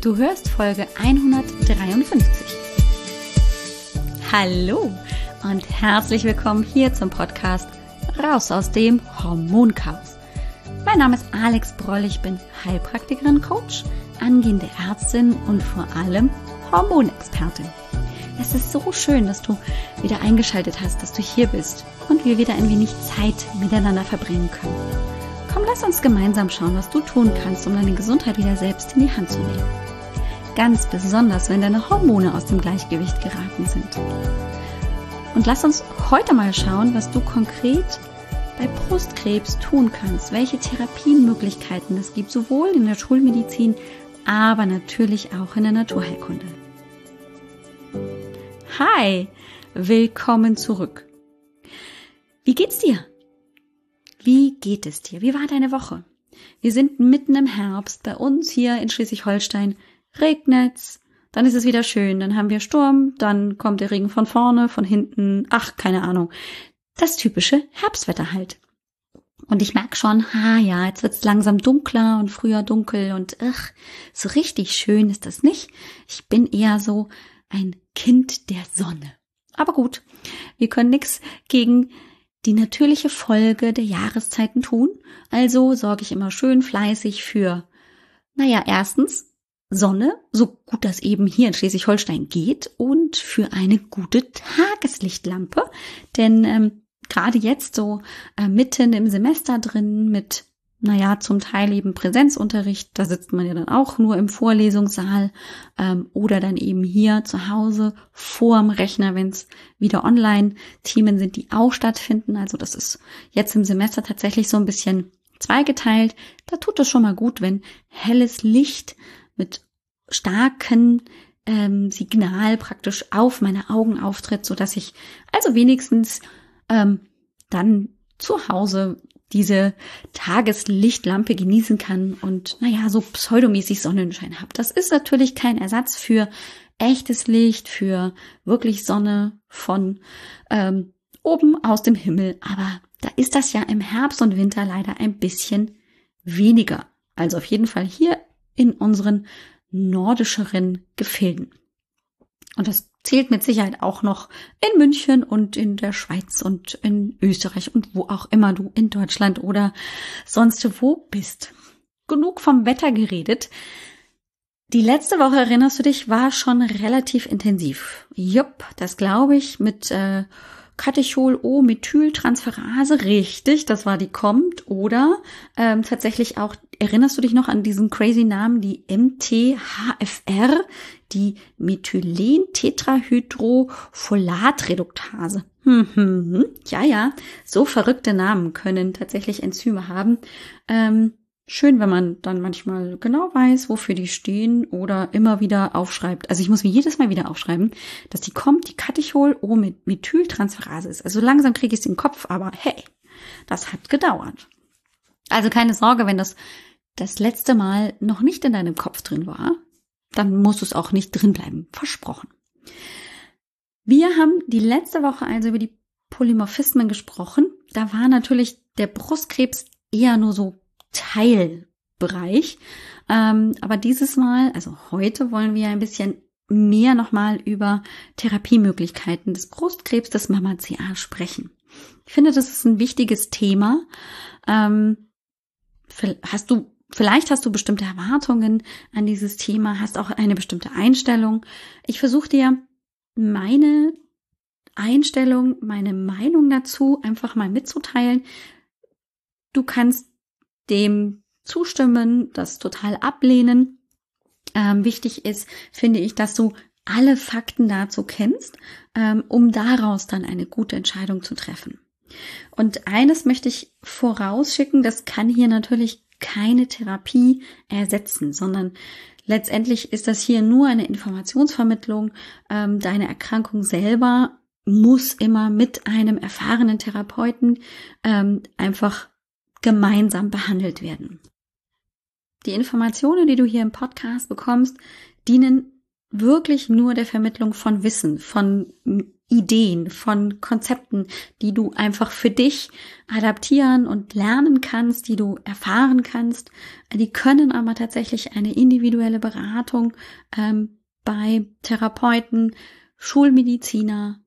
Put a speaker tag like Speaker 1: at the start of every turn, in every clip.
Speaker 1: Du hörst Folge 153. Hallo und herzlich willkommen hier zum Podcast Raus aus dem Hormonchaos. Mein Name ist Alex Broll, ich bin Heilpraktikerin, Coach, angehende Ärztin und vor allem Hormonexpertin. Es ist so schön, dass du wieder eingeschaltet hast, dass du hier bist und wir wieder ein wenig Zeit miteinander verbringen können. Komm, lass uns gemeinsam schauen, was du tun kannst, um deine Gesundheit wieder selbst in die Hand zu nehmen. Ganz besonders, wenn deine Hormone aus dem Gleichgewicht geraten sind. Und lass uns heute mal schauen, was du konkret bei Brustkrebs tun kannst, welche Therapiemöglichkeiten es gibt, sowohl in der Schulmedizin, aber natürlich auch in der Naturheilkunde. Hi, willkommen zurück. Wie geht's dir? Wie geht es dir? Wie war deine Woche? Wir sind mitten im Herbst. Bei uns hier in Schleswig-Holstein regnet's. Dann ist es wieder schön. Dann haben wir Sturm. Dann kommt der Regen von vorne, von hinten. Ach, keine Ahnung. Das typische Herbstwetter halt. Und ich merke schon, ha ja, jetzt wird's langsam dunkler und früher dunkel und ach, so richtig schön ist das nicht. Ich bin eher so ein Kind der Sonne. Aber gut, wir können nichts gegen die natürliche Folge der Jahreszeiten tun. Also sorge ich immer schön fleißig für, naja, erstens Sonne, so gut das eben hier in Schleswig-Holstein geht, und für eine gute Tageslichtlampe. Denn ähm, gerade jetzt so äh, mitten im Semester drin mit naja, zum Teil eben Präsenzunterricht, da sitzt man ja dann auch nur im Vorlesungssaal ähm, oder dann eben hier zu Hause vorm Rechner, wenn es wieder Online-Themen sind, die auch stattfinden. Also das ist jetzt im Semester tatsächlich so ein bisschen zweigeteilt. Da tut es schon mal gut, wenn helles Licht mit starken ähm, Signal praktisch auf meine Augen auftritt, so dass ich also wenigstens ähm, dann zu Hause diese Tageslichtlampe genießen kann und naja, so pseudomäßig Sonnenschein habe. Das ist natürlich kein Ersatz für echtes Licht, für wirklich Sonne von ähm, oben aus dem Himmel. Aber da ist das ja im Herbst und Winter leider ein bisschen weniger. Also auf jeden Fall hier in unseren nordischeren Gefilden. Und das zählt mit Sicherheit auch noch in München und in der Schweiz und in Österreich und wo auch immer du in Deutschland oder sonst wo bist. Genug vom Wetter geredet. Die letzte Woche, erinnerst du dich, war schon relativ intensiv. Jupp, das glaube ich, mit äh, Catechol-O-Methyltransferase, richtig, das war die kommt. Oder ähm, tatsächlich auch, erinnerst du dich noch an diesen crazy Namen, die MTHFR, die Methylen-Tetrahydrofolatreduktase. Hm, hm, hm. Ja, ja, so verrückte Namen können tatsächlich Enzyme haben. Ähm, schön, wenn man dann manchmal genau weiß, wofür die stehen oder immer wieder aufschreibt. Also ich muss mir jedes Mal wieder aufschreiben, dass die kommt, die Catechol-O-Methyltransferase ist. Also langsam kriege ich es in den Kopf, aber hey, das hat gedauert. Also keine Sorge, wenn das das letzte Mal noch nicht in deinem Kopf drin war, dann muss es auch nicht drin bleiben. Versprochen. Wir haben die letzte Woche also über die Polymorphismen gesprochen. Da war natürlich der Brustkrebs eher nur so Teilbereich. Ähm, aber dieses Mal, also heute wollen wir ein bisschen mehr nochmal über Therapiemöglichkeiten des Brustkrebs, des Mama-CA sprechen. Ich finde, das ist ein wichtiges Thema. Ähm, hast du Vielleicht hast du bestimmte Erwartungen an dieses Thema, hast auch eine bestimmte Einstellung. Ich versuche dir meine Einstellung, meine Meinung dazu einfach mal mitzuteilen. Du kannst dem zustimmen, das total ablehnen. Ähm, wichtig ist, finde ich, dass du alle Fakten dazu kennst, ähm, um daraus dann eine gute Entscheidung zu treffen. Und eines möchte ich vorausschicken, das kann hier natürlich keine Therapie ersetzen, sondern letztendlich ist das hier nur eine Informationsvermittlung. Ähm, deine Erkrankung selber muss immer mit einem erfahrenen Therapeuten ähm, einfach gemeinsam behandelt werden. Die Informationen, die du hier im Podcast bekommst, dienen wirklich nur der Vermittlung von Wissen, von Ideen, von Konzepten, die du einfach für dich adaptieren und lernen kannst, die du erfahren kannst. Die können aber tatsächlich eine individuelle Beratung ähm, bei Therapeuten, Schulmediziner,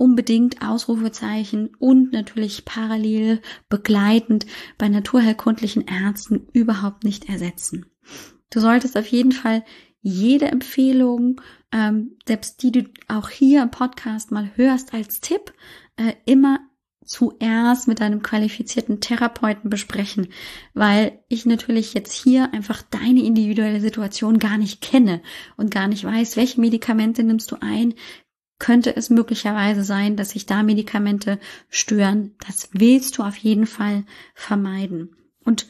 Speaker 1: unbedingt Ausrufezeichen und natürlich parallel begleitend bei naturheilkundlichen Ärzten überhaupt nicht ersetzen. Du solltest auf jeden Fall jede Empfehlung, ähm, selbst die du auch hier im Podcast mal hörst als Tipp, äh, immer zuerst mit einem qualifizierten Therapeuten besprechen, weil ich natürlich jetzt hier einfach deine individuelle Situation gar nicht kenne und gar nicht weiß, welche Medikamente nimmst du ein, könnte es möglicherweise sein, dass sich da Medikamente stören. Das willst du auf jeden Fall vermeiden. Und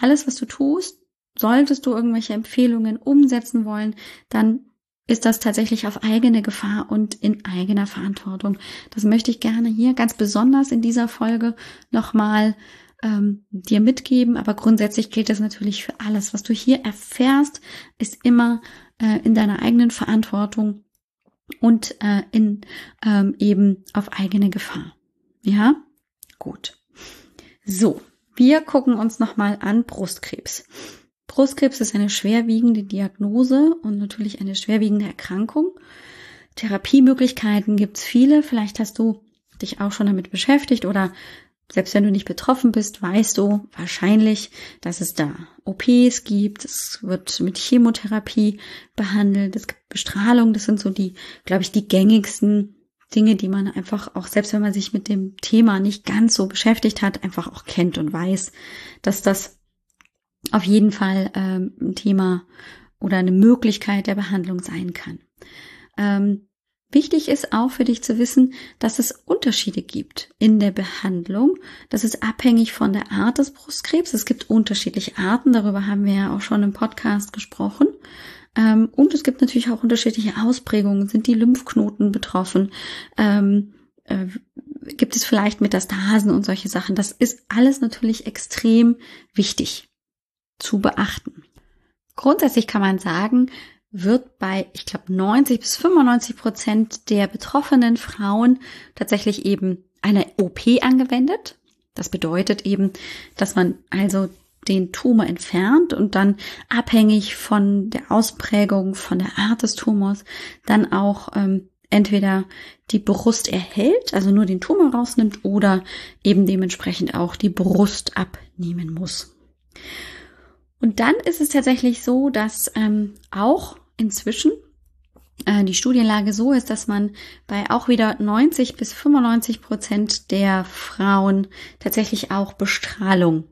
Speaker 1: alles, was du tust, solltest du irgendwelche Empfehlungen umsetzen wollen, dann ist das tatsächlich auf eigene Gefahr und in eigener Verantwortung. Das möchte ich gerne hier ganz besonders in dieser Folge nochmal ähm, dir mitgeben. Aber grundsätzlich gilt das natürlich für alles. Was du hier erfährst, ist immer äh, in deiner eigenen Verantwortung und äh, in ähm, eben auf eigene Gefahr. Ja, gut. So, wir gucken uns nochmal an Brustkrebs. Brustkrebs ist eine schwerwiegende Diagnose und natürlich eine schwerwiegende Erkrankung. Therapiemöglichkeiten gibt's viele. Vielleicht hast du dich auch schon damit beschäftigt oder selbst wenn du nicht betroffen bist, weißt du wahrscheinlich, dass es da OPs gibt. Es wird mit Chemotherapie behandelt. Es gibt Bestrahlung. Das sind so die, glaube ich, die gängigsten Dinge, die man einfach auch, selbst wenn man sich mit dem Thema nicht ganz so beschäftigt hat, einfach auch kennt und weiß, dass das auf jeden Fall ähm, ein Thema oder eine Möglichkeit der Behandlung sein kann. Ähm, wichtig ist auch für dich zu wissen, dass es Unterschiede gibt in der Behandlung. Das ist abhängig von der Art des Brustkrebs. Es gibt unterschiedliche Arten, darüber haben wir ja auch schon im Podcast gesprochen. Ähm, und es gibt natürlich auch unterschiedliche Ausprägungen. Sind die Lymphknoten betroffen? Ähm, äh, gibt es vielleicht Metastasen und solche Sachen? Das ist alles natürlich extrem wichtig zu beachten. Grundsätzlich kann man sagen, wird bei, ich glaube, 90 bis 95 Prozent der betroffenen Frauen tatsächlich eben eine OP angewendet. Das bedeutet eben, dass man also den Tumor entfernt und dann abhängig von der Ausprägung, von der Art des Tumors, dann auch ähm, entweder die Brust erhält, also nur den Tumor rausnimmt oder eben dementsprechend auch die Brust abnehmen muss. Und dann ist es tatsächlich so, dass ähm, auch inzwischen. Äh, die Studienlage so ist, dass man bei auch wieder 90 bis 95 Prozent der Frauen tatsächlich auch Bestrahlung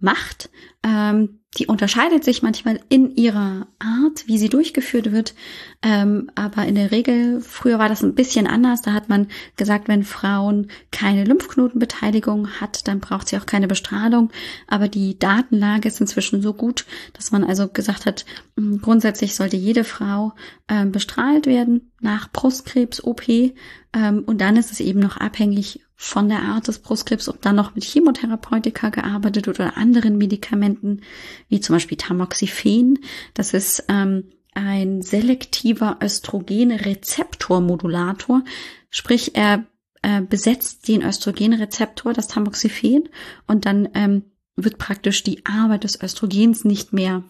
Speaker 1: macht. Ähm, die unterscheidet sich manchmal in ihrer Art, wie sie durchgeführt wird. Ähm, aber in der Regel, früher war das ein bisschen anders. Da hat man gesagt, wenn Frauen keine Lymphknotenbeteiligung hat, dann braucht sie auch keine Bestrahlung. Aber die Datenlage ist inzwischen so gut, dass man also gesagt hat, hm, grundsätzlich sollte jede Frau ähm, bestrahlt werden nach Brustkrebs-OP. Ähm, und dann ist es eben noch abhängig von der Art des Brustkrebs, ob dann noch mit Chemotherapeutika gearbeitet oder anderen Medikamenten, wie zum Beispiel Tamoxifen. Das ist ähm, ein selektiver Östrogenrezeptormodulator, sprich er äh, besetzt den Östrogenrezeptor, das Tamoxifen, und dann ähm, wird praktisch die Arbeit des Östrogens nicht mehr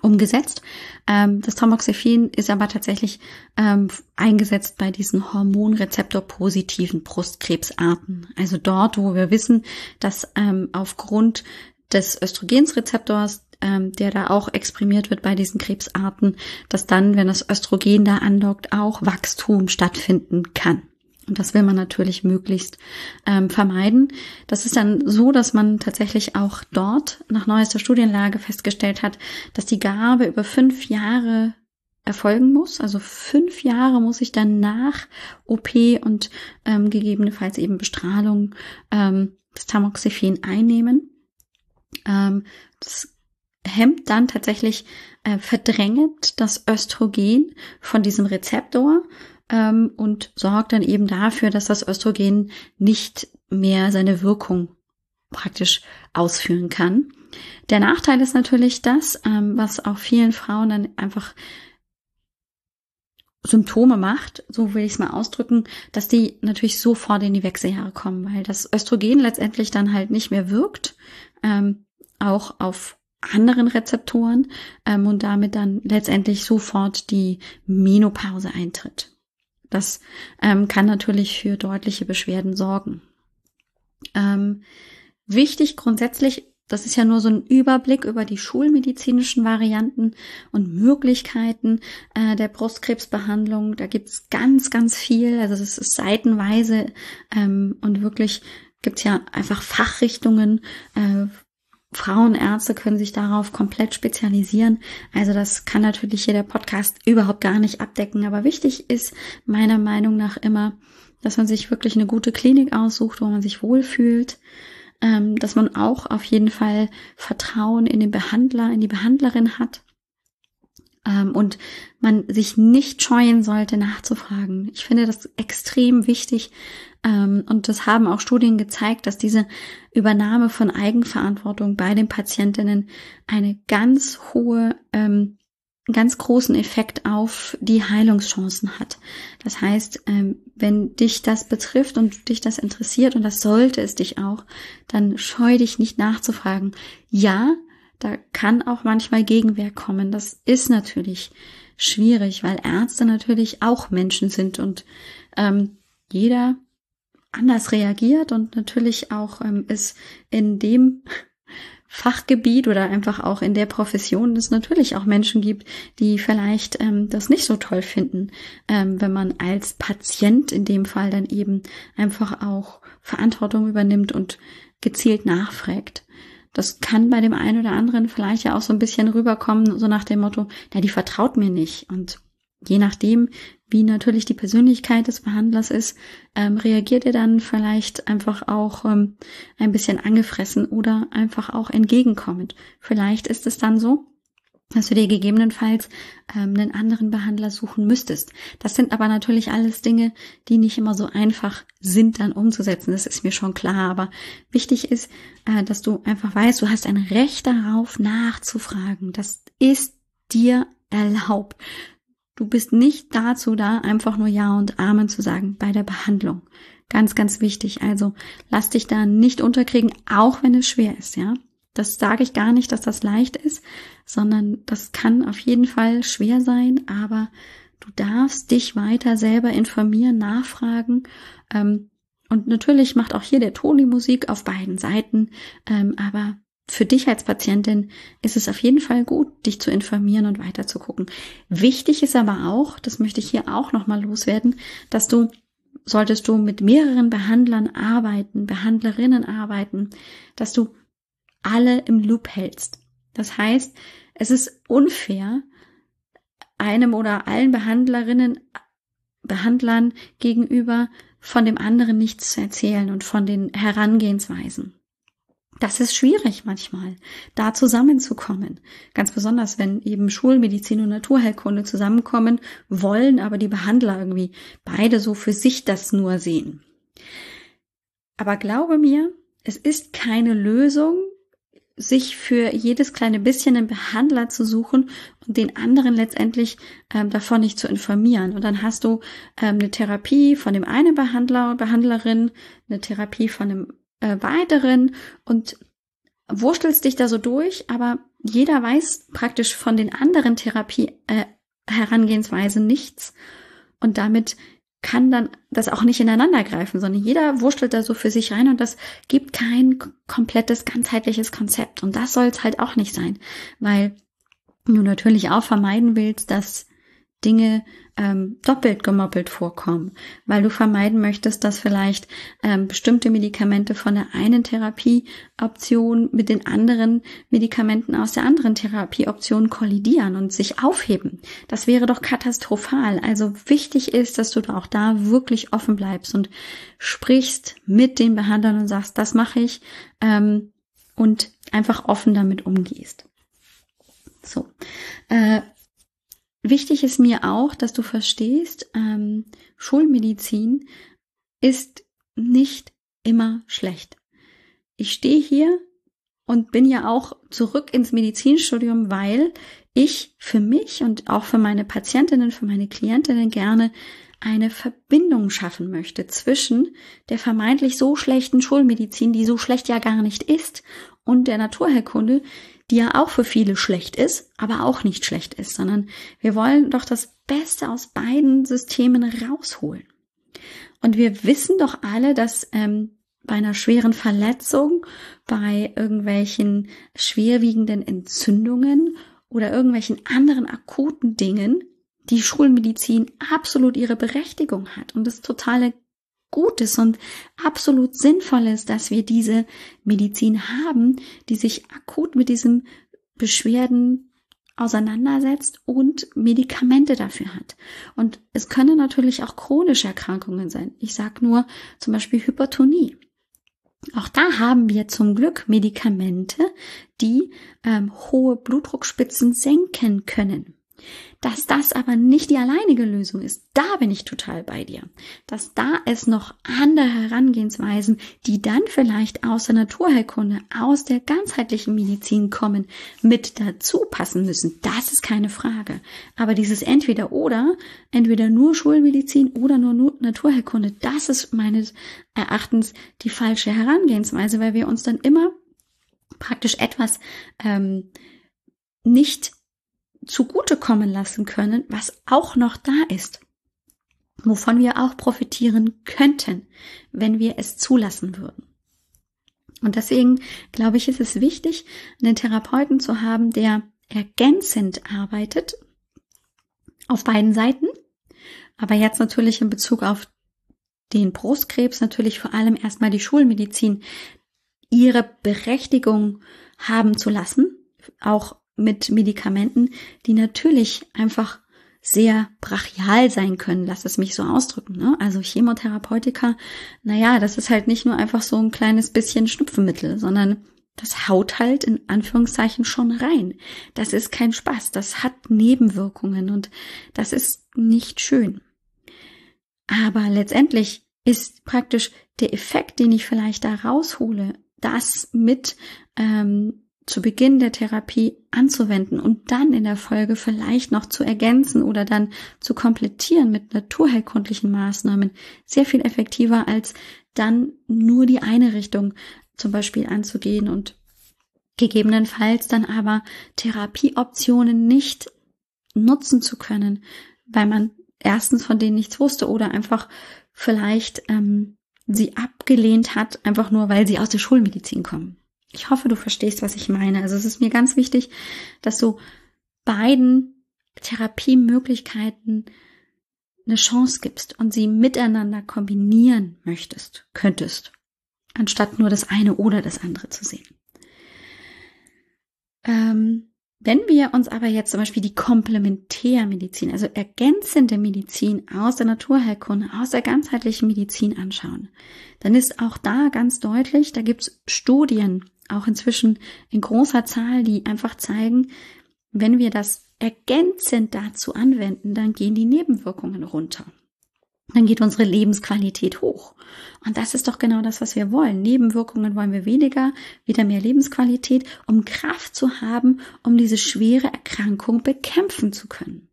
Speaker 1: umgesetzt. Ähm, das Tamoxifen ist aber tatsächlich ähm, eingesetzt bei diesen Hormonrezeptor-positiven Brustkrebsarten. Also dort, wo wir wissen, dass ähm, aufgrund des Östrogensrezeptors, ähm, der da auch exprimiert wird bei diesen Krebsarten, dass dann, wenn das Östrogen da andockt, auch Wachstum stattfinden kann. Und das will man natürlich möglichst ähm, vermeiden. Das ist dann so, dass man tatsächlich auch dort nach neuester Studienlage festgestellt hat, dass die Gabe über fünf Jahre erfolgen muss. Also fünf Jahre muss ich dann nach OP und ähm, gegebenenfalls eben Bestrahlung ähm, das Tamoxifen einnehmen. Ähm, das hemmt dann tatsächlich äh, verdrängt das Östrogen von diesem Rezeptor ähm, und sorgt dann eben dafür, dass das Östrogen nicht mehr seine Wirkung praktisch ausführen kann. Der Nachteil ist natürlich das, ähm, was auch vielen Frauen dann einfach Symptome macht, so will ich es mal ausdrücken, dass die natürlich sofort in die Wechseljahre kommen, weil das Östrogen letztendlich dann halt nicht mehr wirkt, ähm, auch auf anderen Rezeptoren ähm, und damit dann letztendlich sofort die Menopause eintritt. Das ähm, kann natürlich für deutliche Beschwerden sorgen. Ähm, wichtig grundsätzlich das ist ja nur so ein Überblick über die schulmedizinischen Varianten und Möglichkeiten äh, der Brustkrebsbehandlung. Da gibt's ganz, ganz viel. Also es ist seitenweise ähm, und wirklich gibt's ja einfach Fachrichtungen. Äh, Frauenärzte können sich darauf komplett spezialisieren. Also das kann natürlich hier der Podcast überhaupt gar nicht abdecken. Aber wichtig ist meiner Meinung nach immer, dass man sich wirklich eine gute Klinik aussucht, wo man sich wohlfühlt ähm, dass man auch auf jeden Fall Vertrauen in den Behandler, in die Behandlerin hat und man sich nicht scheuen sollte, nachzufragen. Ich finde das extrem wichtig ähm, und das haben auch Studien gezeigt, dass diese Übernahme von Eigenverantwortung bei den Patientinnen eine ganz hohe ähm, ganz großen Effekt auf die Heilungschancen hat. Das heißt, ähm, wenn dich das betrifft und dich das interessiert, und das sollte es dich auch, dann scheu dich nicht nachzufragen. Ja, da kann auch manchmal Gegenwehr kommen. Das ist natürlich schwierig, weil Ärzte natürlich auch Menschen sind und ähm, jeder anders reagiert und natürlich auch ähm, ist in dem Fachgebiet oder einfach auch in der Profession es natürlich auch Menschen gibt, die vielleicht ähm, das nicht so toll finden, ähm, wenn man als Patient in dem Fall dann eben einfach auch Verantwortung übernimmt und gezielt nachfragt. Das kann bei dem einen oder anderen vielleicht ja auch so ein bisschen rüberkommen, so nach dem Motto, ja, die vertraut mir nicht. Und je nachdem, wie natürlich die Persönlichkeit des Behandlers ist, ähm, reagiert er dann vielleicht einfach auch ähm, ein bisschen angefressen oder einfach auch entgegenkommend. Vielleicht ist es dann so, dass du dir gegebenenfalls ähm, einen anderen Behandler suchen müsstest. Das sind aber natürlich alles Dinge, die nicht immer so einfach sind dann umzusetzen. Das ist mir schon klar. Aber wichtig ist, äh, dass du einfach weißt, du hast ein Recht darauf nachzufragen. Das ist dir erlaubt. Du bist nicht dazu da, einfach nur Ja und Amen zu sagen bei der Behandlung. Ganz, ganz wichtig. Also lass dich da nicht unterkriegen, auch wenn es schwer ist, ja. Das sage ich gar nicht, dass das leicht ist, sondern das kann auf jeden Fall schwer sein, aber du darfst dich weiter selber informieren, nachfragen. Ähm, und natürlich macht auch hier der Toni Musik auf beiden Seiten, ähm, aber für dich als Patientin ist es auf jeden Fall gut, dich zu informieren und weiter zu gucken. Wichtig ist aber auch, das möchte ich hier auch nochmal loswerden, dass du, solltest du mit mehreren Behandlern arbeiten, Behandlerinnen arbeiten, dass du alle im Loop hältst. Das heißt, es ist unfair, einem oder allen Behandlerinnen, Behandlern gegenüber von dem anderen nichts zu erzählen und von den Herangehensweisen. Das ist schwierig manchmal, da zusammenzukommen. Ganz besonders, wenn eben Schulmedizin und Naturheilkunde zusammenkommen wollen, aber die Behandler irgendwie beide so für sich das nur sehen. Aber glaube mir, es ist keine Lösung, sich für jedes kleine bisschen einen Behandler zu suchen und den anderen letztendlich ähm, davon nicht zu informieren. Und dann hast du ähm, eine Therapie von dem einen Behandler oder Behandlerin, eine Therapie von dem äh, weiteren und wurstelst dich da so durch, aber jeder weiß praktisch von den anderen Therapie äh, Herangehensweisen nichts und damit kann dann das auch nicht ineinander greifen, sondern jeder wurstelt da so für sich rein und das gibt kein komplettes, ganzheitliches Konzept. Und das soll es halt auch nicht sein, weil du natürlich auch vermeiden willst, dass Dinge ähm, doppelt gemoppelt vorkommen, weil du vermeiden möchtest, dass vielleicht ähm, bestimmte Medikamente von der einen Therapieoption mit den anderen Medikamenten aus der anderen Therapieoption kollidieren und sich aufheben. Das wäre doch katastrophal. Also wichtig ist, dass du auch da wirklich offen bleibst und sprichst mit den Behandlern und sagst, das mache ich ähm, und einfach offen damit umgehst. So. Äh, Wichtig ist mir auch, dass du verstehst, ähm, Schulmedizin ist nicht immer schlecht. Ich stehe hier und bin ja auch zurück ins Medizinstudium, weil ich für mich und auch für meine Patientinnen, für meine Klientinnen gerne eine Verbindung schaffen möchte zwischen der vermeintlich so schlechten Schulmedizin, die so schlecht ja gar nicht ist, und der Naturheilkunde, die ja auch für viele schlecht ist, aber auch nicht schlecht ist, sondern wir wollen doch das Beste aus beiden Systemen rausholen. Und wir wissen doch alle, dass ähm, bei einer schweren Verletzung, bei irgendwelchen schwerwiegenden Entzündungen oder irgendwelchen anderen akuten Dingen die Schulmedizin absolut ihre Berechtigung hat und es totale Gutes und absolut sinnvoll ist, dass wir diese Medizin haben, die sich akut mit diesen Beschwerden auseinandersetzt und Medikamente dafür hat. Und es können natürlich auch chronische Erkrankungen sein. Ich sage nur zum Beispiel Hypertonie. Auch da haben wir zum Glück Medikamente, die ähm, hohe Blutdruckspitzen senken können. Dass das aber nicht die alleinige Lösung ist, da bin ich total bei dir. Dass da es noch andere Herangehensweisen, die dann vielleicht aus der Naturheilkunde, aus der ganzheitlichen Medizin kommen, mit dazu passen müssen, das ist keine Frage. Aber dieses entweder oder, entweder nur Schulmedizin oder nur Naturheilkunde, das ist meines Erachtens die falsche Herangehensweise, weil wir uns dann immer praktisch etwas ähm, nicht zugutekommen lassen können, was auch noch da ist, wovon wir auch profitieren könnten, wenn wir es zulassen würden. Und deswegen glaube ich, ist es wichtig, einen Therapeuten zu haben, der ergänzend arbeitet auf beiden Seiten, aber jetzt natürlich in Bezug auf den Brustkrebs natürlich vor allem erstmal die Schulmedizin ihre Berechtigung haben zu lassen, auch mit Medikamenten, die natürlich einfach sehr brachial sein können, lass es mich so ausdrücken. Ne? Also Chemotherapeutika, naja, das ist halt nicht nur einfach so ein kleines bisschen Schnupfenmittel, sondern das haut halt in Anführungszeichen schon rein. Das ist kein Spaß, das hat Nebenwirkungen und das ist nicht schön. Aber letztendlich ist praktisch der Effekt, den ich vielleicht da raushole, das mit ähm, zu Beginn der Therapie anzuwenden und dann in der Folge vielleicht noch zu ergänzen oder dann zu komplettieren mit naturheilkundlichen Maßnahmen sehr viel effektiver als dann nur die eine Richtung zum Beispiel anzugehen und gegebenenfalls dann aber Therapieoptionen nicht nutzen zu können, weil man erstens von denen nichts wusste oder einfach vielleicht ähm, sie abgelehnt hat, einfach nur weil sie aus der Schulmedizin kommen. Ich hoffe, du verstehst, was ich meine. Also es ist mir ganz wichtig, dass du beiden Therapiemöglichkeiten eine Chance gibst und sie miteinander kombinieren möchtest, könntest, anstatt nur das eine oder das andere zu sehen. Ähm, wenn wir uns aber jetzt zum Beispiel die Komplementärmedizin, also ergänzende Medizin aus der Naturheilkunde, aus der ganzheitlichen Medizin anschauen, dann ist auch da ganz deutlich, da gibt es Studien, auch inzwischen in großer Zahl, die einfach zeigen, wenn wir das ergänzend dazu anwenden, dann gehen die Nebenwirkungen runter. Dann geht unsere Lebensqualität hoch. Und das ist doch genau das, was wir wollen. Nebenwirkungen wollen wir weniger, wieder mehr Lebensqualität, um Kraft zu haben, um diese schwere Erkrankung bekämpfen zu können.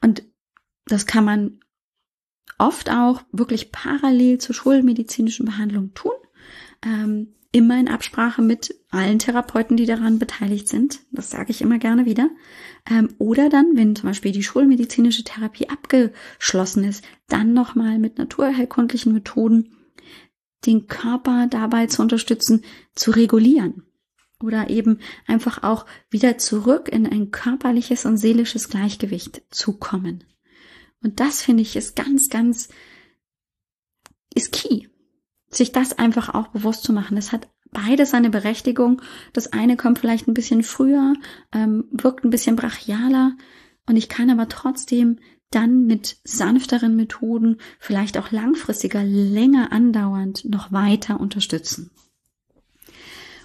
Speaker 1: Und das kann man oft auch wirklich parallel zur schulmedizinischen Behandlung tun. Ähm, immer in Absprache mit allen Therapeuten, die daran beteiligt sind. Das sage ich immer gerne wieder. Ähm, oder dann, wenn zum Beispiel die schulmedizinische Therapie abgeschlossen ist, dann nochmal mit naturheilkundlichen Methoden den Körper dabei zu unterstützen, zu regulieren. Oder eben einfach auch wieder zurück in ein körperliches und seelisches Gleichgewicht zu kommen. Und das finde ich ist ganz, ganz, ist key sich das einfach auch bewusst zu machen. Es hat beides seine Berechtigung. Das eine kommt vielleicht ein bisschen früher, ähm, wirkt ein bisschen brachialer und ich kann aber trotzdem dann mit sanfteren Methoden, vielleicht auch langfristiger, länger andauernd noch weiter unterstützen.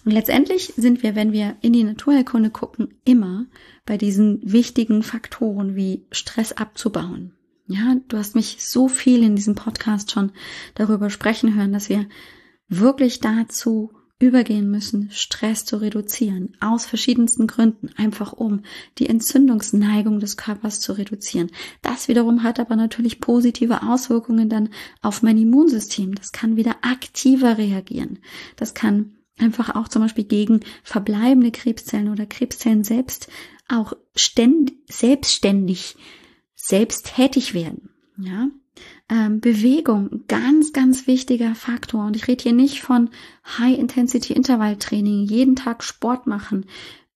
Speaker 1: Und letztendlich sind wir, wenn wir in die Naturheilkunde gucken, immer bei diesen wichtigen Faktoren wie Stress abzubauen, ja, du hast mich so viel in diesem Podcast schon darüber sprechen hören, dass wir wirklich dazu übergehen müssen, Stress zu reduzieren, aus verschiedensten Gründen, einfach um die Entzündungsneigung des Körpers zu reduzieren. Das wiederum hat aber natürlich positive Auswirkungen dann auf mein Immunsystem. Das kann wieder aktiver reagieren. Das kann einfach auch zum Beispiel gegen verbleibende Krebszellen oder Krebszellen selbst auch ständ, selbstständig, selbst tätig werden. Ja, ähm, Bewegung, ganz, ganz wichtiger Faktor. Und ich rede hier nicht von High-Intensity-Intervalltraining, jeden Tag Sport machen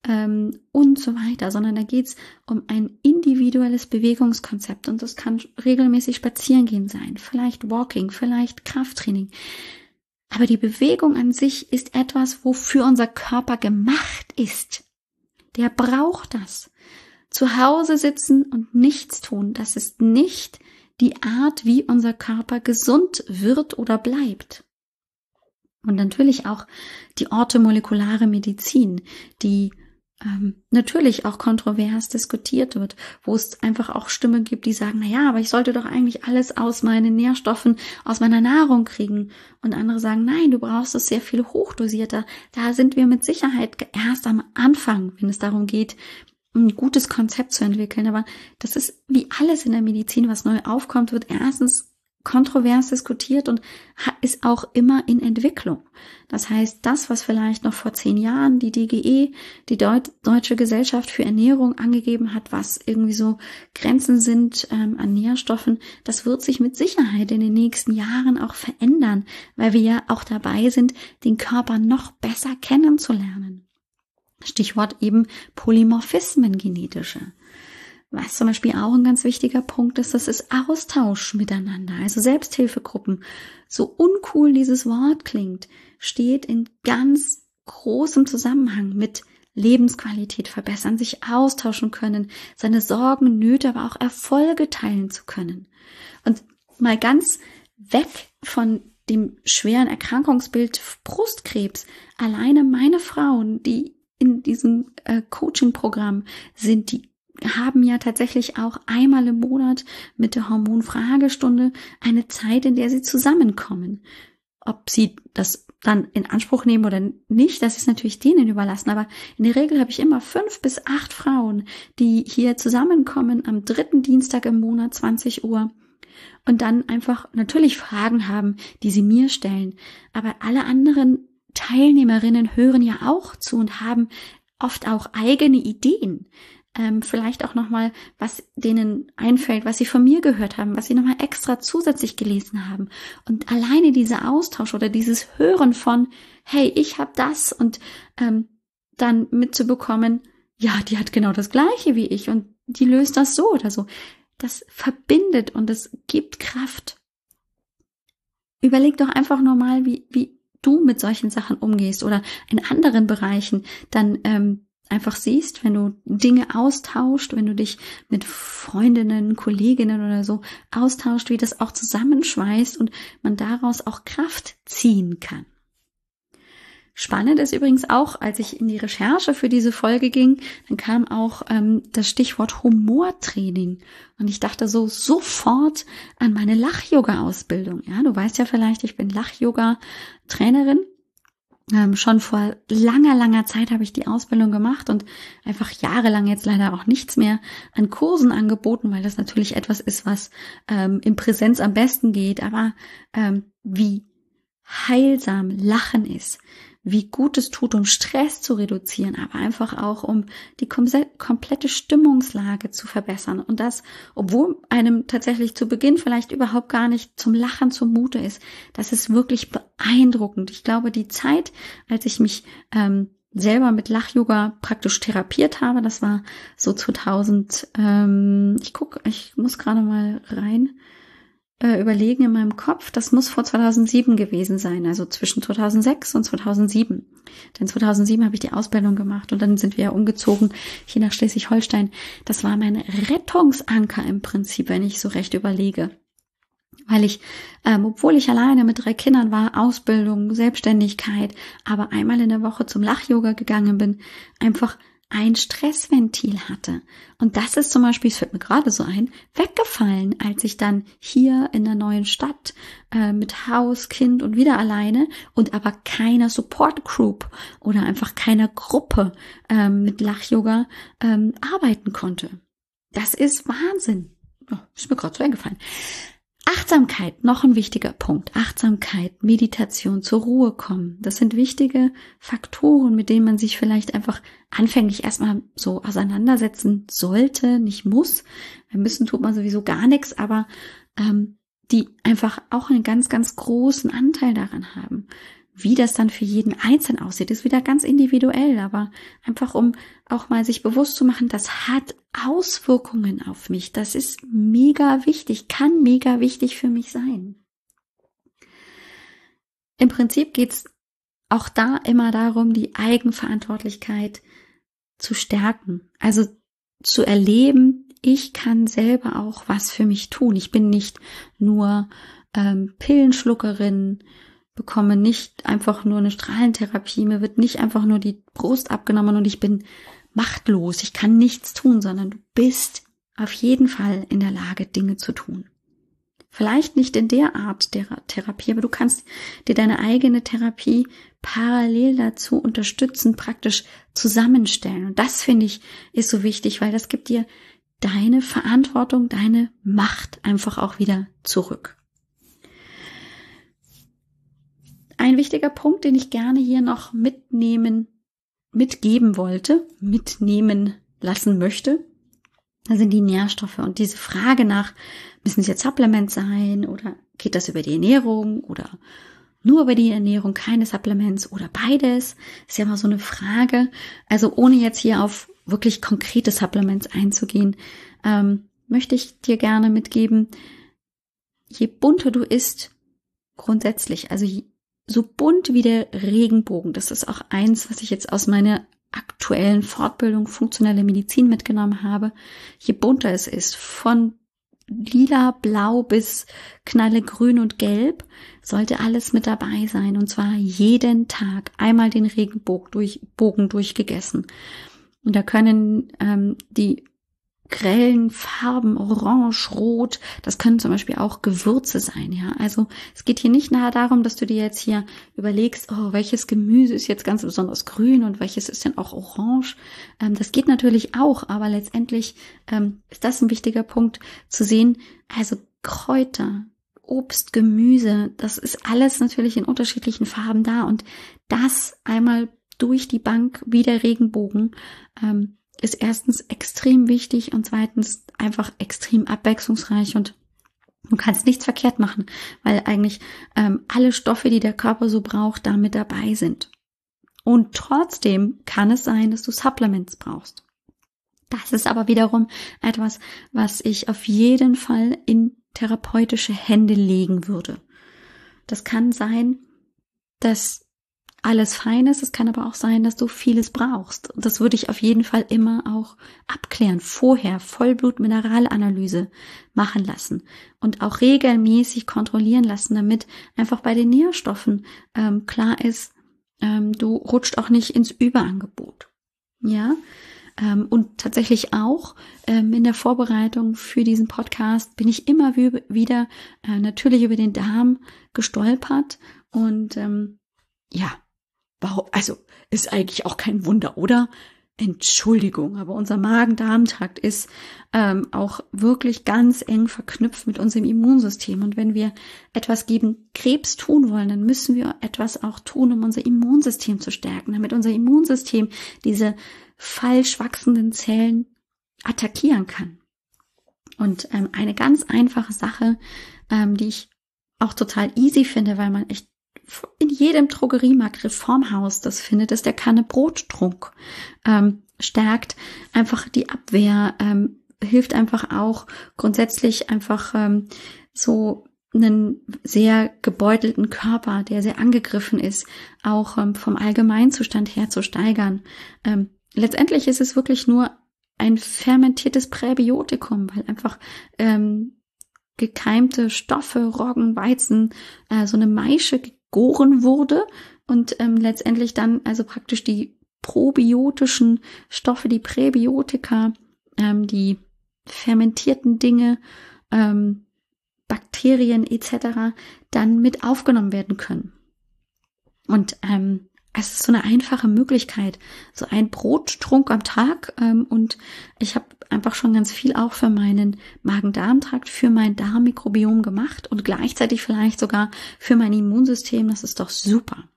Speaker 1: ähm, und so weiter, sondern da geht's um ein individuelles Bewegungskonzept. Und das kann regelmäßig Spazierengehen sein, vielleicht Walking, vielleicht Krafttraining. Aber die Bewegung an sich ist etwas, wofür unser Körper gemacht ist. Der braucht das. Zu Hause sitzen und nichts tun, das ist nicht die Art, wie unser Körper gesund wird oder bleibt. Und natürlich auch die orthomolekulare Medizin, die ähm, natürlich auch kontrovers diskutiert wird, wo es einfach auch Stimmen gibt, die sagen, na ja, aber ich sollte doch eigentlich alles aus meinen Nährstoffen, aus meiner Nahrung kriegen. Und andere sagen, nein, du brauchst es sehr viel hochdosierter. Da sind wir mit Sicherheit erst am Anfang, wenn es darum geht, ein gutes Konzept zu entwickeln. Aber das ist wie alles in der Medizin, was neu aufkommt, wird erstens kontrovers diskutiert und ist auch immer in Entwicklung. Das heißt, das, was vielleicht noch vor zehn Jahren die DGE, die Deut Deutsche Gesellschaft für Ernährung angegeben hat, was irgendwie so Grenzen sind ähm, an Nährstoffen, das wird sich mit Sicherheit in den nächsten Jahren auch verändern, weil wir ja auch dabei sind, den Körper noch besser kennenzulernen. Stichwort eben Polymorphismen genetische. Was zum Beispiel auch ein ganz wichtiger Punkt ist, das ist Austausch miteinander. Also Selbsthilfegruppen. So uncool dieses Wort klingt, steht in ganz großem Zusammenhang mit Lebensqualität verbessern, sich austauschen können, seine Sorgen, Nöte, aber auch Erfolge teilen zu können. Und mal ganz weg von dem schweren Erkrankungsbild Brustkrebs. Alleine meine Frauen, die in diesem äh, Coaching-Programm sind, die haben ja tatsächlich auch einmal im Monat mit der Hormonfragestunde eine Zeit, in der sie zusammenkommen. Ob sie das dann in Anspruch nehmen oder nicht, das ist natürlich denen überlassen. Aber in der Regel habe ich immer fünf bis acht Frauen, die hier zusammenkommen am dritten Dienstag im Monat 20 Uhr und dann einfach natürlich Fragen haben, die sie mir stellen. Aber alle anderen Teilnehmerinnen hören ja auch zu und haben oft auch eigene Ideen. Ähm, vielleicht auch nochmal, was denen einfällt, was sie von mir gehört haben, was sie nochmal extra zusätzlich gelesen haben. Und alleine dieser Austausch oder dieses Hören von, hey, ich habe das und ähm, dann mitzubekommen, ja, die hat genau das gleiche wie ich und die löst das so oder so. Das verbindet und es gibt Kraft. Überleg doch einfach nur mal, wie, wie du mit solchen Sachen umgehst oder in anderen Bereichen, dann ähm, einfach siehst, wenn du Dinge austauscht, wenn du dich mit Freundinnen, Kolleginnen oder so austauscht, wie das auch zusammenschweißt und man daraus auch Kraft ziehen kann. Spannend ist übrigens auch, als ich in die Recherche für diese Folge ging, dann kam auch ähm, das Stichwort Humortraining. Und ich dachte so sofort an meine Lach-Yoga-Ausbildung. Ja, du weißt ja vielleicht, ich bin Lach-Yoga-Trainerin. Ähm, schon vor langer, langer Zeit habe ich die Ausbildung gemacht und einfach jahrelang jetzt leider auch nichts mehr an Kursen angeboten, weil das natürlich etwas ist, was ähm, in Präsenz am besten geht. Aber ähm, wie heilsam Lachen ist, wie gut es tut, um Stress zu reduzieren, aber einfach auch, um die komplette Stimmungslage zu verbessern. Und das, obwohl einem tatsächlich zu Beginn vielleicht überhaupt gar nicht zum Lachen zumute ist. Das ist wirklich beeindruckend. Ich glaube, die Zeit, als ich mich ähm, selber mit Lach-Yoga praktisch therapiert habe, das war so 2000, ähm, ich guck, ich muss gerade mal rein äh, überlegen in meinem Kopf, das muss vor 2007 gewesen sein, also zwischen 2006 und 2007. Denn 2007 habe ich die Ausbildung gemacht und dann sind wir ja umgezogen hier nach Schleswig-Holstein. Das war mein Rettungsanker im Prinzip, wenn ich so recht überlege. Weil ich, ähm, obwohl ich alleine mit drei Kindern war, Ausbildung, Selbstständigkeit, aber einmal in der Woche zum Lach-Yoga gegangen bin, einfach ein Stressventil hatte. Und das ist zum Beispiel, es fällt mir gerade so ein, weggefallen, als ich dann hier in der neuen Stadt äh, mit Haus, Kind und wieder alleine und aber keiner Support Group oder einfach keiner Gruppe äh, mit Lach-Yoga ähm, arbeiten konnte. Das ist Wahnsinn. Oh, ist mir gerade so eingefallen. Achtsamkeit, noch ein wichtiger Punkt. Achtsamkeit, Meditation, zur Ruhe kommen. Das sind wichtige Faktoren, mit denen man sich vielleicht einfach anfänglich erstmal so auseinandersetzen sollte, nicht muss. Ein müssen tut man sowieso gar nichts, aber ähm, die einfach auch einen ganz, ganz großen Anteil daran haben. Wie das dann für jeden Einzelnen aussieht, ist wieder ganz individuell, aber einfach um auch mal sich bewusst zu machen, das hat Auswirkungen auf mich. Das ist mega wichtig, kann mega wichtig für mich sein. Im Prinzip geht's auch da immer darum, die Eigenverantwortlichkeit zu stärken. Also zu erleben, ich kann selber auch was für mich tun. Ich bin nicht nur ähm, Pillenschluckerin bekomme nicht einfach nur eine Strahlentherapie, mir wird nicht einfach nur die Brust abgenommen und ich bin machtlos, ich kann nichts tun, sondern du bist auf jeden Fall in der Lage, Dinge zu tun. Vielleicht nicht in der Art der Therapie, aber du kannst dir deine eigene Therapie parallel dazu unterstützen, praktisch zusammenstellen. Und das finde ich ist so wichtig, weil das gibt dir deine Verantwortung, deine Macht einfach auch wieder zurück. Ein wichtiger Punkt, den ich gerne hier noch mitnehmen, mitgeben wollte, mitnehmen lassen möchte, sind die Nährstoffe. Und diese Frage nach, müssen es jetzt Supplements sein oder geht das über die Ernährung oder nur über die Ernährung, keine Supplements oder beides, ist ja mal so eine Frage. Also ohne jetzt hier auf wirklich konkrete Supplements einzugehen, ähm, möchte ich dir gerne mitgeben, je bunter du isst, grundsätzlich, also so bunt wie der Regenbogen. Das ist auch eins, was ich jetzt aus meiner aktuellen Fortbildung funktionelle Medizin mitgenommen habe. Je bunter es ist, von lila, blau bis knalle grün und gelb, sollte alles mit dabei sein. Und zwar jeden Tag einmal den Regenbogen durch, Bogen durchgegessen. Und da können ähm, die grellen Farben, orange, rot. Das können zum Beispiel auch Gewürze sein, ja. Also es geht hier nicht nahe darum, dass du dir jetzt hier überlegst, oh, welches Gemüse ist jetzt ganz besonders grün und welches ist denn auch orange. Ähm, das geht natürlich auch, aber letztendlich ähm, ist das ein wichtiger Punkt zu sehen. Also Kräuter, Obst, Gemüse, das ist alles natürlich in unterschiedlichen Farben da und das einmal durch die Bank wie der Regenbogen. Ähm, ist erstens extrem wichtig und zweitens einfach extrem abwechslungsreich und du kannst nichts verkehrt machen, weil eigentlich ähm, alle Stoffe, die der Körper so braucht, da mit dabei sind. Und trotzdem kann es sein, dass du Supplements brauchst. Das ist aber wiederum etwas, was ich auf jeden Fall in therapeutische Hände legen würde. Das kann sein, dass alles fein ist. Es kann aber auch sein, dass du vieles brauchst. Und das würde ich auf jeden Fall immer auch abklären. Vorher Vollblut-Mineralanalyse machen lassen und auch regelmäßig kontrollieren lassen, damit einfach bei den Nährstoffen ähm, klar ist, ähm, du rutscht auch nicht ins Überangebot. Ja, ähm, und tatsächlich auch ähm, in der Vorbereitung für diesen Podcast bin ich immer wieder äh, natürlich über den Darm gestolpert und ähm, ja, Also ist eigentlich auch kein Wunder, oder? Entschuldigung, aber unser Magen-Darm-Trakt ist ähm, auch wirklich ganz eng verknüpft mit unserem Immunsystem. Und wenn wir etwas gegen Krebs tun wollen, dann müssen wir etwas auch tun, um unser Immunsystem zu stärken, damit unser Immunsystem diese falsch wachsenden Zellen attackieren kann. Und ähm, eine ganz einfache Sache, ähm, die ich auch total easy finde, weil man echt in jedem Drogeriemarkt, Reformhaus das findet, ist der Kanne Brottrunk. Ähm, stärkt einfach die Abwehr, ähm, hilft einfach auch grundsätzlich einfach ähm, so einen sehr gebeutelten Körper, der sehr angegriffen ist, auch ähm, vom Allgemeinzustand her zu steigern. Ähm, letztendlich ist es wirklich nur ein fermentiertes Präbiotikum, weil einfach ähm, gekeimte Stoffe, Roggen, Weizen, äh, so eine Maische gegoren wurde und ähm, letztendlich dann also praktisch die probiotischen Stoffe, die Präbiotika, ähm, die fermentierten Dinge, ähm, Bakterien etc. dann mit aufgenommen werden können. Und ähm, es ist so eine einfache Möglichkeit, so ein Brottrunk am Tag ähm, und ich habe einfach schon ganz viel auch für meinen Magen-Darm-Trakt, für mein Darmmikrobiom gemacht und gleichzeitig vielleicht sogar für mein Immunsystem. Das ist doch super.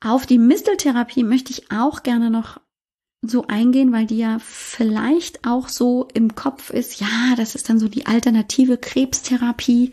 Speaker 1: Auf die Misteltherapie möchte ich auch gerne noch so eingehen, weil die ja vielleicht auch so im Kopf ist, ja, das ist dann so die alternative Krebstherapie.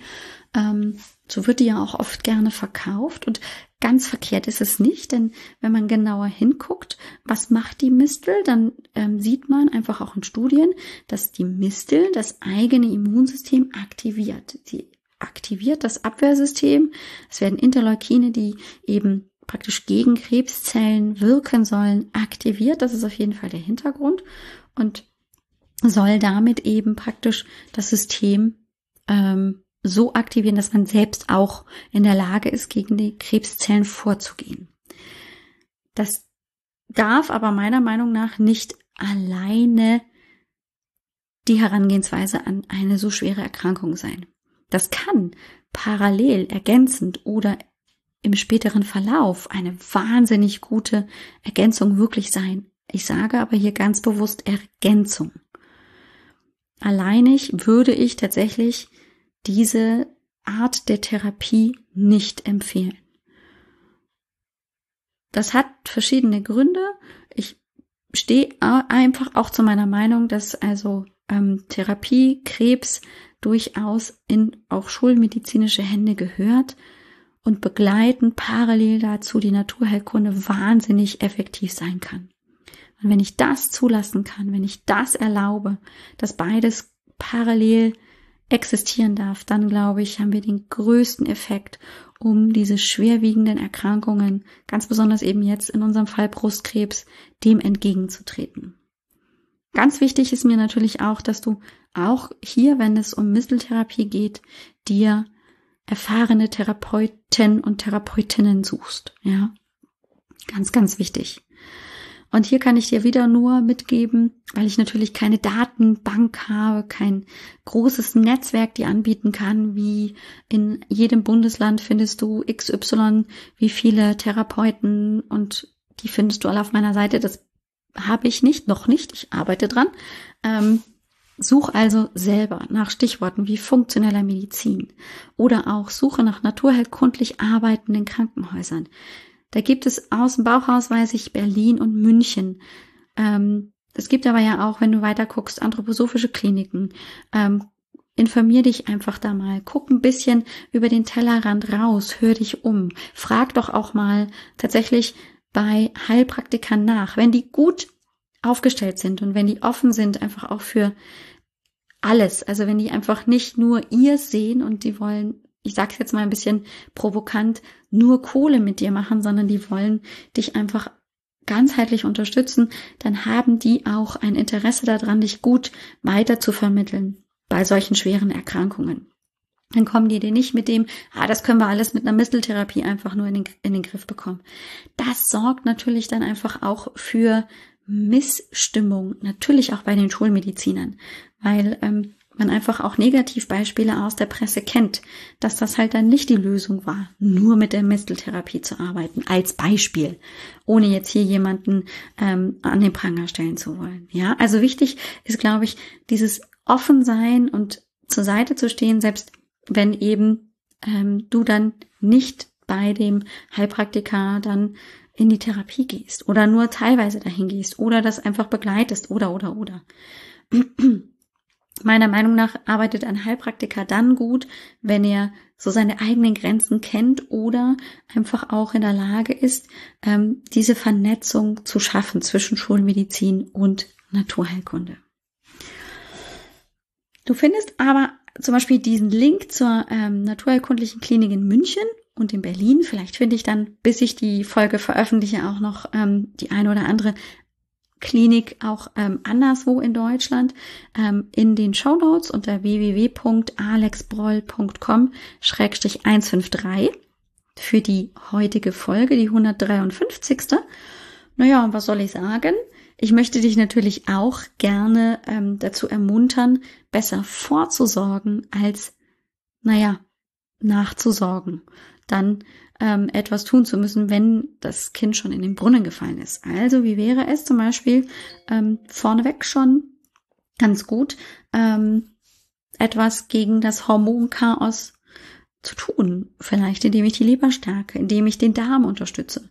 Speaker 1: Ähm, so wird die ja auch oft gerne verkauft und ganz verkehrt ist es nicht, denn wenn man genauer hinguckt, was macht die Mistel, dann ähm, sieht man einfach auch in Studien, dass die Mistel das eigene Immunsystem aktiviert. Sie aktiviert das Abwehrsystem. Es werden Interleukine, die eben praktisch gegen Krebszellen wirken sollen, aktiviert. Das ist auf jeden Fall der Hintergrund und soll damit eben praktisch das System ähm, so aktivieren, dass man selbst auch in der Lage ist, gegen die Krebszellen vorzugehen. Das darf aber meiner Meinung nach nicht alleine die Herangehensweise an eine so schwere Erkrankung sein. Das kann parallel, ergänzend oder im späteren Verlauf eine wahnsinnig gute Ergänzung wirklich sein. Ich sage aber hier ganz bewusst Ergänzung. Alleinig würde ich tatsächlich diese Art der Therapie nicht empfehlen. Das hat verschiedene Gründe. Ich stehe einfach auch zu meiner Meinung, dass also ähm, Therapie Krebs durchaus in auch schulmedizinische Hände gehört und begleiten parallel dazu die Naturheilkunde wahnsinnig effektiv sein kann. Und wenn ich das zulassen kann, wenn ich das erlaube, dass beides parallel existieren darf, dann glaube ich, haben wir den größten Effekt, um diese schwerwiegenden Erkrankungen, ganz besonders eben jetzt in unserem Fall Brustkrebs, dem entgegenzutreten. Ganz wichtig ist mir natürlich auch, dass du auch hier, wenn es um Misteltherapie geht, dir erfahrene Therapeuten und Therapeutinnen suchst. Ja, ganz, ganz wichtig. Und hier kann ich dir wieder nur mitgeben, weil ich natürlich keine Datenbank habe, kein großes Netzwerk, die anbieten kann, wie in jedem Bundesland findest du XY, wie viele Therapeuten und die findest du alle auf meiner Seite. Das habe ich nicht, noch nicht. Ich arbeite dran. Ähm, Such also selber nach Stichworten wie funktioneller Medizin oder auch Suche nach naturheilkundlich arbeitenden Krankenhäusern. Da gibt es aus dem Bauchhaus, weiß ich, Berlin und München. Ähm, es gibt aber ja auch, wenn du weiter guckst, anthroposophische Kliniken. Ähm, informier dich einfach da mal. Guck ein bisschen über den Tellerrand raus. Hör dich um. Frag doch auch mal tatsächlich bei Heilpraktikern nach. Wenn die gut aufgestellt sind und wenn die offen sind, einfach auch für alles, also wenn die einfach nicht nur ihr sehen und die wollen, ich sag's jetzt mal ein bisschen provokant, nur Kohle mit dir machen, sondern die wollen dich einfach ganzheitlich unterstützen, dann haben die auch ein Interesse daran, dich gut weiter zu vermitteln bei solchen schweren Erkrankungen. Dann kommen die dir nicht mit dem, ah, das können wir alles mit einer Misteltherapie einfach nur in den, in den Griff bekommen. Das sorgt natürlich dann einfach auch für Missstimmung, natürlich auch bei den Schulmedizinern, weil ähm, man einfach auch Negativbeispiele aus der Presse kennt, dass das halt dann nicht die Lösung war, nur mit der Misteltherapie zu arbeiten, als Beispiel, ohne jetzt hier jemanden ähm, an den Pranger stellen zu wollen. Ja, also wichtig ist, glaube ich, dieses Offensein und zur Seite zu stehen, selbst wenn eben ähm, du dann nicht bei dem Heilpraktiker dann in die Therapie gehst oder nur teilweise dahin gehst oder das einfach begleitest oder oder oder. Meiner Meinung nach arbeitet ein Heilpraktiker dann gut, wenn er so seine eigenen Grenzen kennt oder einfach auch in der Lage ist, ähm, diese Vernetzung zu schaffen zwischen Schulmedizin und Naturheilkunde. Du findest aber zum Beispiel diesen Link zur ähm, Naturheilkundlichen Klinik in München und in Berlin. Vielleicht finde ich dann, bis ich die Folge veröffentliche, auch noch ähm, die eine oder andere Klinik auch ähm, anderswo in Deutschland ähm, in den Show Notes unter www.alexbroll.com 153. für die heutige Folge, die 153. Naja, was soll ich sagen? Ich möchte dich natürlich auch gerne ähm, dazu ermuntern, besser vorzusorgen als, naja, nachzusorgen. Dann ähm, etwas tun zu müssen, wenn das Kind schon in den Brunnen gefallen ist. Also wie wäre es zum Beispiel ähm, vorneweg schon ganz gut, ähm, etwas gegen das Hormonchaos zu tun. Vielleicht indem ich die Leber stärke, indem ich den Darm unterstütze.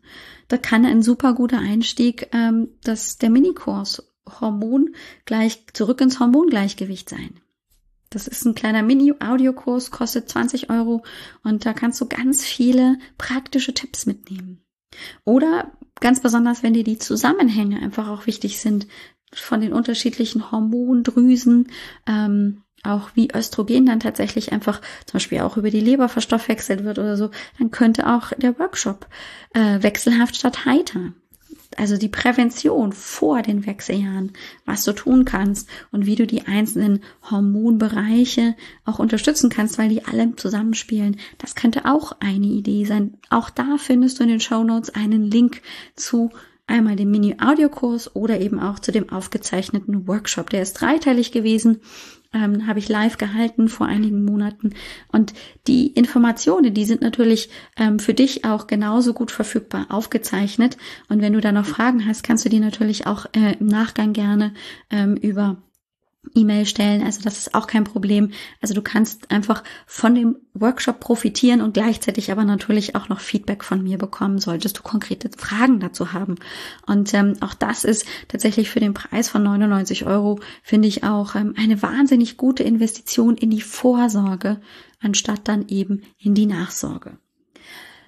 Speaker 1: Da kann ein super guter Einstieg ähm, das der Minikurs Hormon gleich zurück ins Hormongleichgewicht sein. Das ist ein kleiner Mini-Audiokurs, kostet 20 Euro und da kannst du ganz viele praktische Tipps mitnehmen. Oder ganz besonders, wenn dir die Zusammenhänge einfach auch wichtig sind von den unterschiedlichen Hormondrüsen, ähm, auch wie Östrogen dann tatsächlich einfach zum Beispiel auch über die Leber verstoffwechselt wird oder so, dann könnte auch der Workshop äh, wechselhaft statt heiter. Also die Prävention vor den Wechseljahren, was du tun kannst und wie du die einzelnen Hormonbereiche auch unterstützen kannst, weil die alle zusammenspielen. Das könnte auch eine Idee sein. Auch da findest du in den Show Notes einen Link zu einmal dem Mini-Audiokurs oder eben auch zu dem aufgezeichneten Workshop. Der ist dreiteilig gewesen ähm, habe ich live gehalten vor einigen Monaten. Und die Informationen, die sind natürlich ähm, für dich auch genauso gut verfügbar aufgezeichnet. Und wenn du da noch Fragen hast, kannst du die natürlich auch äh, im Nachgang gerne ähm, über E-Mail stellen. Also das ist auch kein Problem. Also du kannst einfach von dem Workshop profitieren und gleichzeitig aber natürlich auch noch Feedback von mir bekommen, solltest du konkrete Fragen dazu haben. Und ähm, auch das ist tatsächlich für den Preis von 99 Euro, finde ich auch ähm, eine wahnsinnig gute Investition in die Vorsorge, anstatt dann eben in die Nachsorge.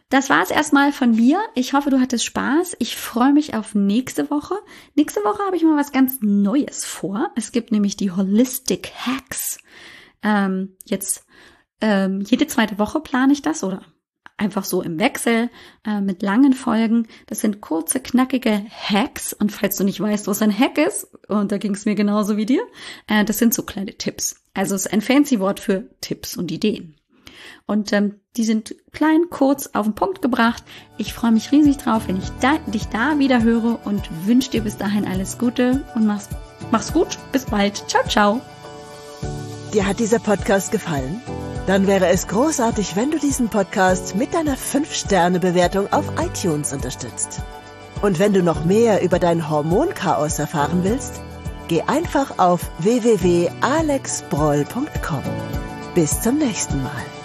Speaker 1: Das war es erstmal von mir. Ich hoffe, du hattest Spaß. Ich freue mich auf nächste Woche. Nächste Woche habe ich mal was ganz Neues vor. Es gibt nämlich die Holistic Hacks. Ähm, jetzt ähm, jede zweite Woche plane ich das oder einfach so im Wechsel äh, mit langen Folgen. Das sind kurze, knackige Hacks. Und falls du nicht weißt, was ein Hack ist, und da ging es mir genauso wie dir, äh, das sind so kleine Tipps. Also es ist ein fancy Wort für Tipps und Ideen. Und ähm, die sind klein, kurz auf den Punkt gebracht. Ich freue mich riesig drauf, wenn ich da, dich da wieder höre und wünsche dir bis dahin alles Gute und mach's, mach's gut. Bis bald. Ciao, ciao.
Speaker 2: Dir hat dieser Podcast gefallen? Dann wäre es großartig, wenn du diesen Podcast mit deiner 5-Sterne-Bewertung auf iTunes unterstützt. Und wenn du noch mehr über dein Hormonchaos erfahren willst, geh einfach auf www.alexbroll.com. Bis zum nächsten Mal.